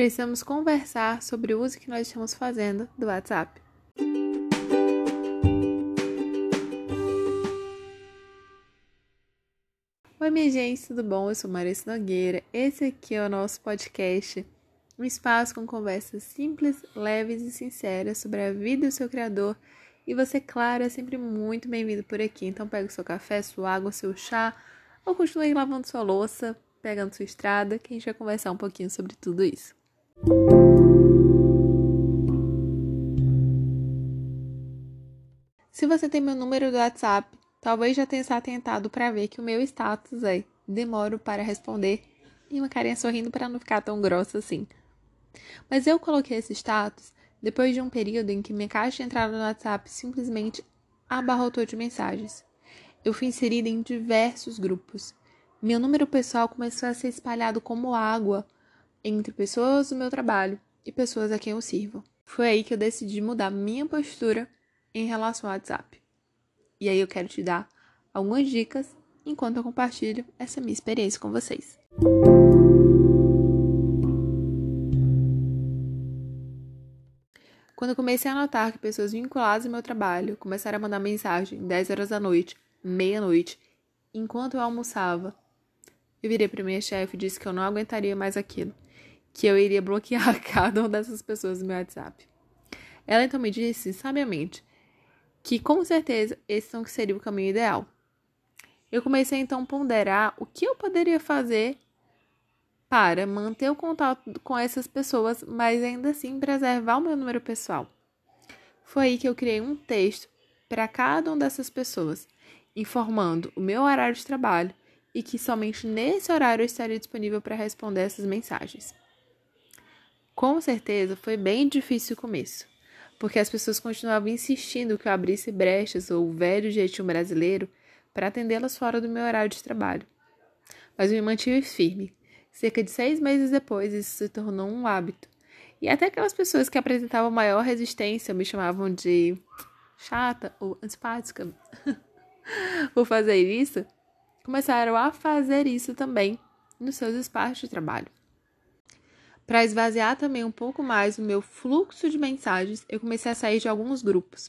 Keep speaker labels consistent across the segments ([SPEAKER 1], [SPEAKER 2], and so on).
[SPEAKER 1] Precisamos conversar sobre o uso que nós estamos fazendo do WhatsApp. Oi, minha gente, tudo bom? Eu sou Marisa Nogueira. Esse aqui é o nosso podcast, um espaço com conversas simples, leves e sinceras sobre a vida do seu criador. E você, claro, é sempre muito bem-vindo por aqui. Então, pega o seu café, sua água, seu chá, ou continue lavando sua louça, pegando sua estrada, que a gente vai conversar um pouquinho sobre tudo isso. Se você tem meu número do WhatsApp, talvez já tenha se atentado para ver que o meu status é demoro para responder e uma carinha sorrindo para não ficar tão grossa assim. Mas eu coloquei esse status depois de um período em que minha caixa de entrada no WhatsApp simplesmente abarrotou de mensagens. Eu fui inserida em diversos grupos. Meu número pessoal começou a ser espalhado como água entre pessoas do meu trabalho e pessoas a quem eu sirvo. Foi aí que eu decidi mudar minha postura em relação ao WhatsApp. E aí eu quero te dar algumas dicas enquanto eu compartilho essa minha experiência com vocês. Quando eu comecei a notar que pessoas vinculadas ao meu trabalho começaram a mandar mensagem 10 horas da noite, meia-noite, enquanto eu almoçava, eu virei para minha chefe e disse que eu não aguentaria mais aquilo que eu iria bloquear cada uma dessas pessoas no meu WhatsApp. Ela então me disse, sabiamente, que com certeza esse não seria o caminho ideal. Eu comecei então a ponderar o que eu poderia fazer para manter o contato com essas pessoas, mas ainda assim preservar o meu número pessoal. Foi aí que eu criei um texto para cada uma dessas pessoas, informando o meu horário de trabalho e que somente nesse horário eu estaria disponível para responder essas mensagens. Com certeza foi bem difícil o começo, porque as pessoas continuavam insistindo que eu abrisse brechas ou o velho jeitinho brasileiro para atendê-las fora do meu horário de trabalho. Mas eu me mantive firme. Cerca de seis meses depois, isso se tornou um hábito. E até aquelas pessoas que apresentavam maior resistência me chamavam de chata ou antipática por fazer isso, começaram a fazer isso também nos seus espaços de trabalho. Para esvaziar também um pouco mais o meu fluxo de mensagens, eu comecei a sair de alguns grupos.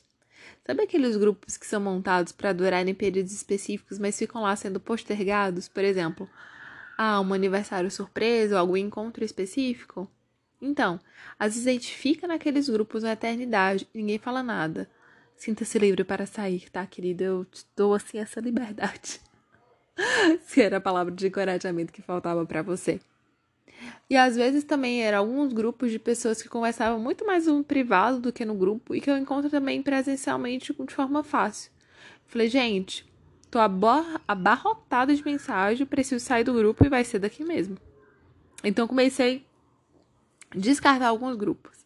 [SPEAKER 1] Sabe aqueles grupos que são montados para durar em períodos específicos, mas ficam lá sendo postergados? Por exemplo, ah, um aniversário surpresa ou algum encontro específico? Então, às vezes a gente fica naqueles grupos na eternidade e ninguém fala nada. Sinta-se livre para sair, tá, querida? Eu te dou assim essa liberdade. Se era a palavra de encorajamento que faltava para você. E às vezes também eram alguns grupos de pessoas que conversavam muito mais no privado do que no grupo e que eu encontro também presencialmente de forma fácil. Falei, gente, tô abarrotada de mensagem, preciso sair do grupo e vai ser daqui mesmo. Então comecei a descartar alguns grupos.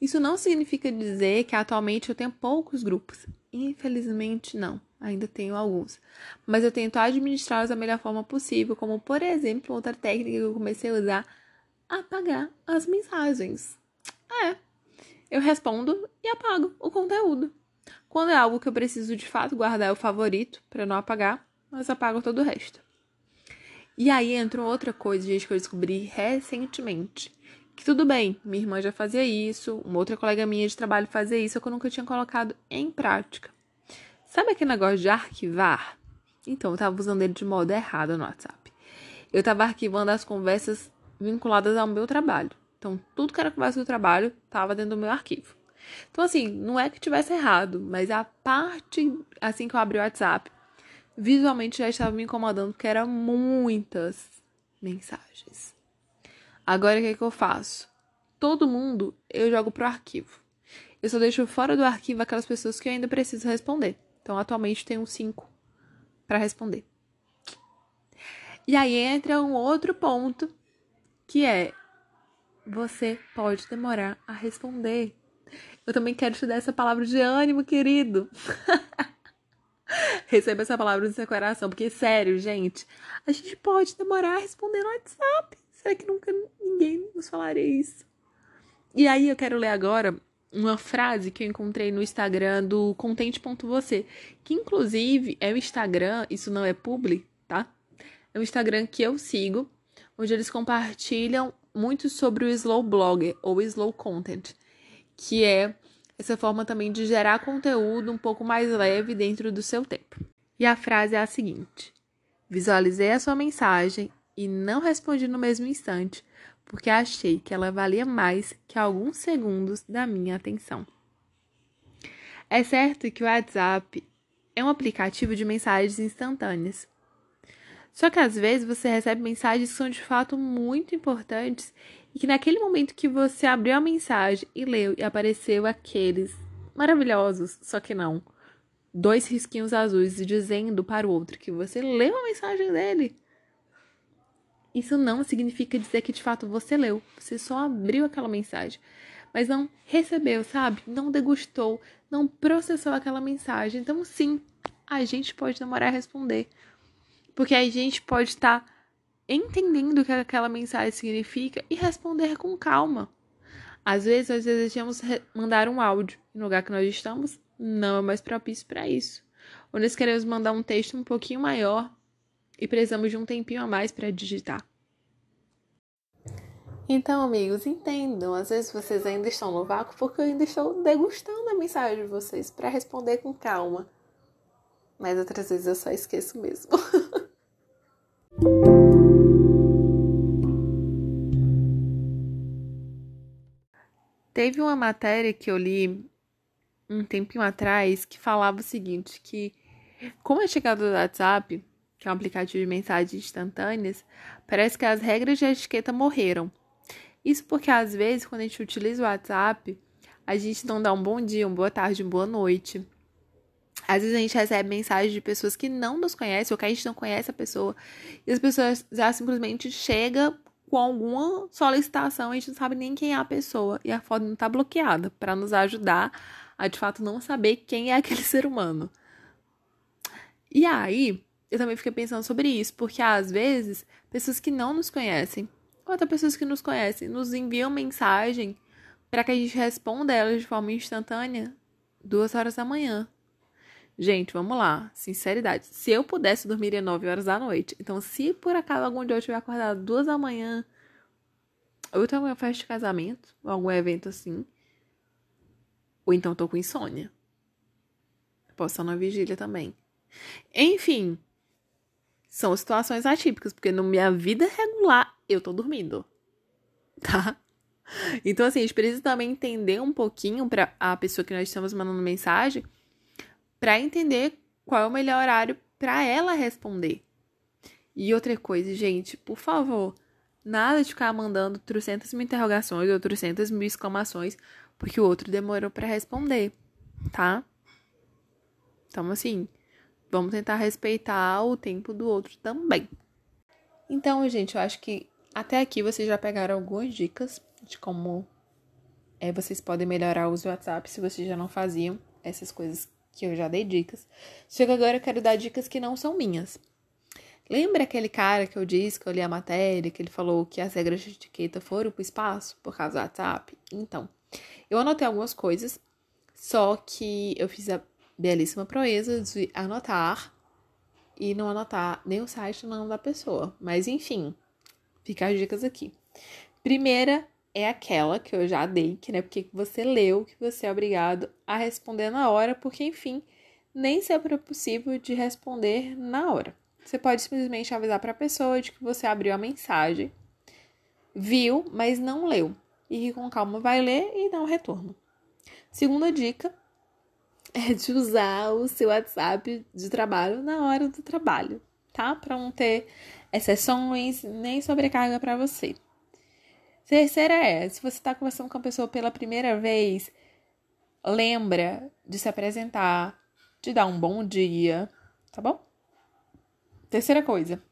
[SPEAKER 1] Isso não significa dizer que atualmente eu tenho poucos grupos. Infelizmente, não. Ainda tenho alguns. Mas eu tento administrá-los da melhor forma possível, como, por exemplo, outra técnica que eu comecei a usar apagar as mensagens. É, eu respondo e apago o conteúdo. Quando é algo que eu preciso de fato guardar o favorito para não apagar, mas apago todo o resto. E aí entra outra coisa, gente, que eu descobri recentemente. Que tudo bem, minha irmã já fazia isso, uma outra colega minha de trabalho fazia isso, que eu nunca tinha colocado em prática. Sabe aquele negócio de arquivar? Então, eu tava usando ele de modo errado no WhatsApp. Eu tava arquivando as conversas vinculadas ao meu trabalho. Então, tudo que era conversa do trabalho estava dentro do meu arquivo. Então, assim, não é que tivesse errado, mas a parte, assim que eu abri o WhatsApp, visualmente já estava me incomodando, porque eram muitas mensagens. Agora, o que, é que eu faço? Todo mundo eu jogo pro arquivo. Eu só deixo fora do arquivo aquelas pessoas que eu ainda preciso responder. Então, atualmente, tenho cinco para responder. E aí entra um outro ponto que é você pode demorar a responder. Eu também quero te dar essa palavra de ânimo, querido. Receba essa palavra no seu coração, porque sério, gente, a gente pode demorar a responder no WhatsApp. Será que nunca ninguém nos falaria isso? E aí eu quero ler agora uma frase que eu encontrei no Instagram do contente.você, que inclusive é o Instagram, isso não é publi, tá? É um Instagram que eu sigo onde eles compartilham muito sobre o slow blogger ou slow content, que é essa forma também de gerar conteúdo um pouco mais leve dentro do seu tempo. E a frase é a seguinte: Visualizei a sua mensagem e não respondi no mesmo instante, porque achei que ela valia mais que alguns segundos da minha atenção. É certo que o WhatsApp é um aplicativo de mensagens instantâneas. Só que às vezes você recebe mensagens que são de fato muito importantes e que naquele momento que você abriu a mensagem e leu e apareceu aqueles maravilhosos, só que não, dois risquinhos azuis dizendo para o outro que você leu a mensagem dele. Isso não significa dizer que de fato você leu, você só abriu aquela mensagem, mas não recebeu, sabe? Não degustou, não processou aquela mensagem. Então, sim, a gente pode demorar a responder, porque a gente pode estar tá entendendo o que aquela mensagem significa e responder com calma. Às vezes, nós desejamos mandar um áudio no lugar que nós estamos não é mais propício para isso. Ou nós queremos mandar um texto um pouquinho maior e precisamos de um tempinho a mais para digitar. Então, amigos, entendam. Às vezes vocês ainda estão no vácuo porque eu ainda estou degustando a mensagem de vocês para responder com calma. Mas outras vezes eu só esqueço mesmo. Teve uma matéria que eu li um tempinho atrás que falava o seguinte, que com a chegada do WhatsApp, que é um aplicativo de mensagens instantâneas, parece que as regras de etiqueta morreram. Isso porque às vezes, quando a gente utiliza o WhatsApp, a gente não dá um bom dia, uma boa tarde, uma boa noite. Às vezes a gente recebe mensagens de pessoas que não nos conhecem ou que a gente não conhece a pessoa. E as pessoas já simplesmente chegam com alguma solicitação, a gente não sabe nem quem é a pessoa. E a foto não está bloqueada para nos ajudar a de fato não saber quem é aquele ser humano. E aí, eu também fiquei pensando sobre isso, porque às vezes, pessoas que não nos conhecem, ou até pessoas que nos conhecem, nos enviam mensagem para que a gente responda elas de forma instantânea duas horas da manhã. Gente, vamos lá, sinceridade. Se eu pudesse, dormiria nove horas da noite. Então, se por acaso algum dia eu tiver acordado duas da manhã, ou tenho alguma festa de casamento, ou algum evento assim, ou então tô com insônia. Posso estar na vigília também. Enfim, são situações atípicas, porque na minha vida regular eu tô dormindo. Tá? Então, assim, a gente precisa também entender um pouquinho para a pessoa que nós estamos mandando mensagem, para entender qual é o melhor horário para ela responder. E outra coisa, gente, por favor, nada de ficar mandando trocentas mil interrogações ou trocentas mil exclamações porque o outro demorou para responder, tá? Então, assim, vamos tentar respeitar o tempo do outro também. Então, gente, eu acho que até aqui vocês já pegaram algumas dicas de como é, vocês podem melhorar o uso do WhatsApp se vocês já não faziam essas coisas que eu já dei dicas. Que agora eu quero dar dicas que não são minhas. Lembra aquele cara que eu disse que eu li a matéria, que ele falou que as regras de etiqueta foram pro espaço por causa do WhatsApp? Então, eu anotei algumas coisas, só que eu fiz a belíssima proeza de anotar e não anotar nem o site nem o nome da pessoa. Mas enfim, fica as dicas aqui. Primeira é aquela que eu já dei, que não é porque você leu que você é obrigado a responder na hora, porque enfim, nem sempre é possível de responder na hora. Você pode simplesmente avisar para a pessoa de que você abriu a mensagem, viu, mas não leu e que com calma vai ler e dar um retorno. Segunda dica é de usar o seu WhatsApp de trabalho na hora do trabalho, tá? Para não ter exceções nem sobrecarga para você. Terceira é, se você está conversando com a pessoa pela primeira vez, lembra de se apresentar, de dar um bom dia, tá bom? Terceira coisa.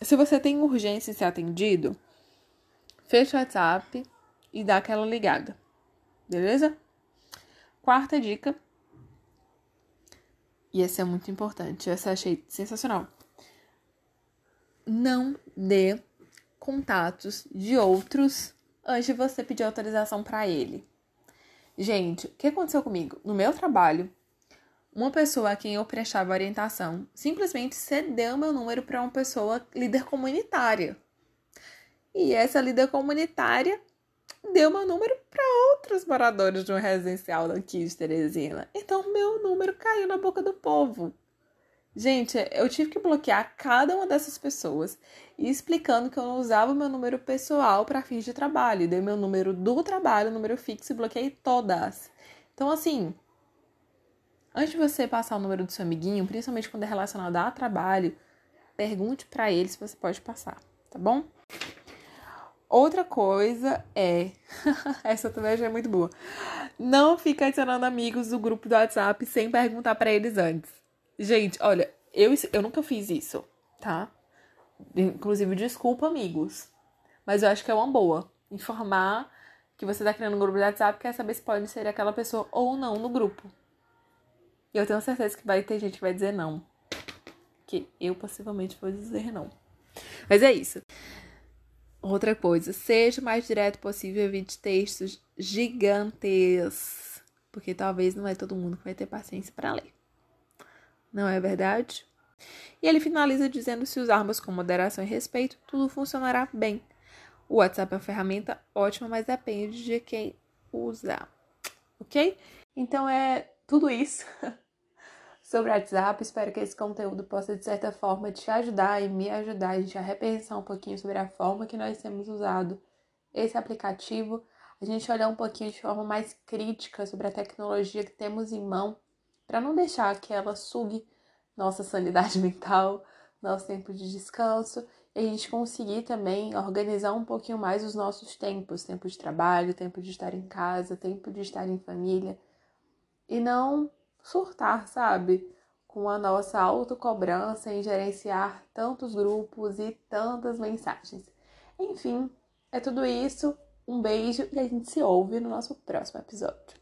[SPEAKER 1] Se você tem urgência em ser atendido, fecha o WhatsApp e dá aquela ligada. Beleza? Quarta dica. E essa é muito importante. Essa eu achei sensacional. Não dê contatos de outros antes de você pedir autorização para ele. Gente, o que aconteceu comigo? No meu trabalho, uma pessoa a quem eu prestava orientação simplesmente cedeu meu número para uma pessoa líder comunitária. E essa líder comunitária deu meu número para outros moradores de um residencial daqui de Teresina. Então meu número caiu na boca do povo. Gente, eu tive que bloquear cada uma dessas pessoas e explicando que eu não usava o meu número pessoal para fins de trabalho. Dei meu número do trabalho, número fixo e bloqueei todas. Então, assim, antes de você passar o número do seu amiguinho, principalmente quando é relacionado a trabalho, pergunte para ele se você pode passar, tá bom? Outra coisa é. Essa também já é muito boa. Não fica adicionando amigos do grupo do WhatsApp sem perguntar para eles antes. Gente, olha, eu, eu nunca fiz isso, tá? Inclusive, desculpa, amigos. Mas eu acho que é uma boa. Informar que você tá criando um grupo do WhatsApp quer saber se pode ser aquela pessoa ou não no grupo. E eu tenho certeza que vai ter gente que vai dizer não. Que eu possivelmente vou dizer não. Mas é isso. Outra coisa, seja o mais direto possível, evite textos gigantes, porque talvez não é todo mundo que vai ter paciência para ler. Não é verdade? E ele finaliza dizendo: se usarmos com moderação e respeito, tudo funcionará bem. O WhatsApp é uma ferramenta ótima, mas depende de quem usar. Ok? Então é tudo isso. sobre o WhatsApp. Espero que esse conteúdo possa, de certa forma, te ajudar e me ajudar a gente a repensar um pouquinho sobre a forma que nós temos usado esse aplicativo, a gente olhar um pouquinho de forma mais crítica sobre a tecnologia que temos em mão, para não deixar que ela sugue nossa sanidade mental, nosso tempo de descanso, e a gente conseguir também organizar um pouquinho mais os nossos tempos, tempo de trabalho, tempo de estar em casa, tempo de estar em família, e não surtar, sabe? Com a nossa autocobrança em gerenciar tantos grupos e tantas mensagens. Enfim, é tudo isso. Um beijo e a gente se ouve no nosso próximo episódio.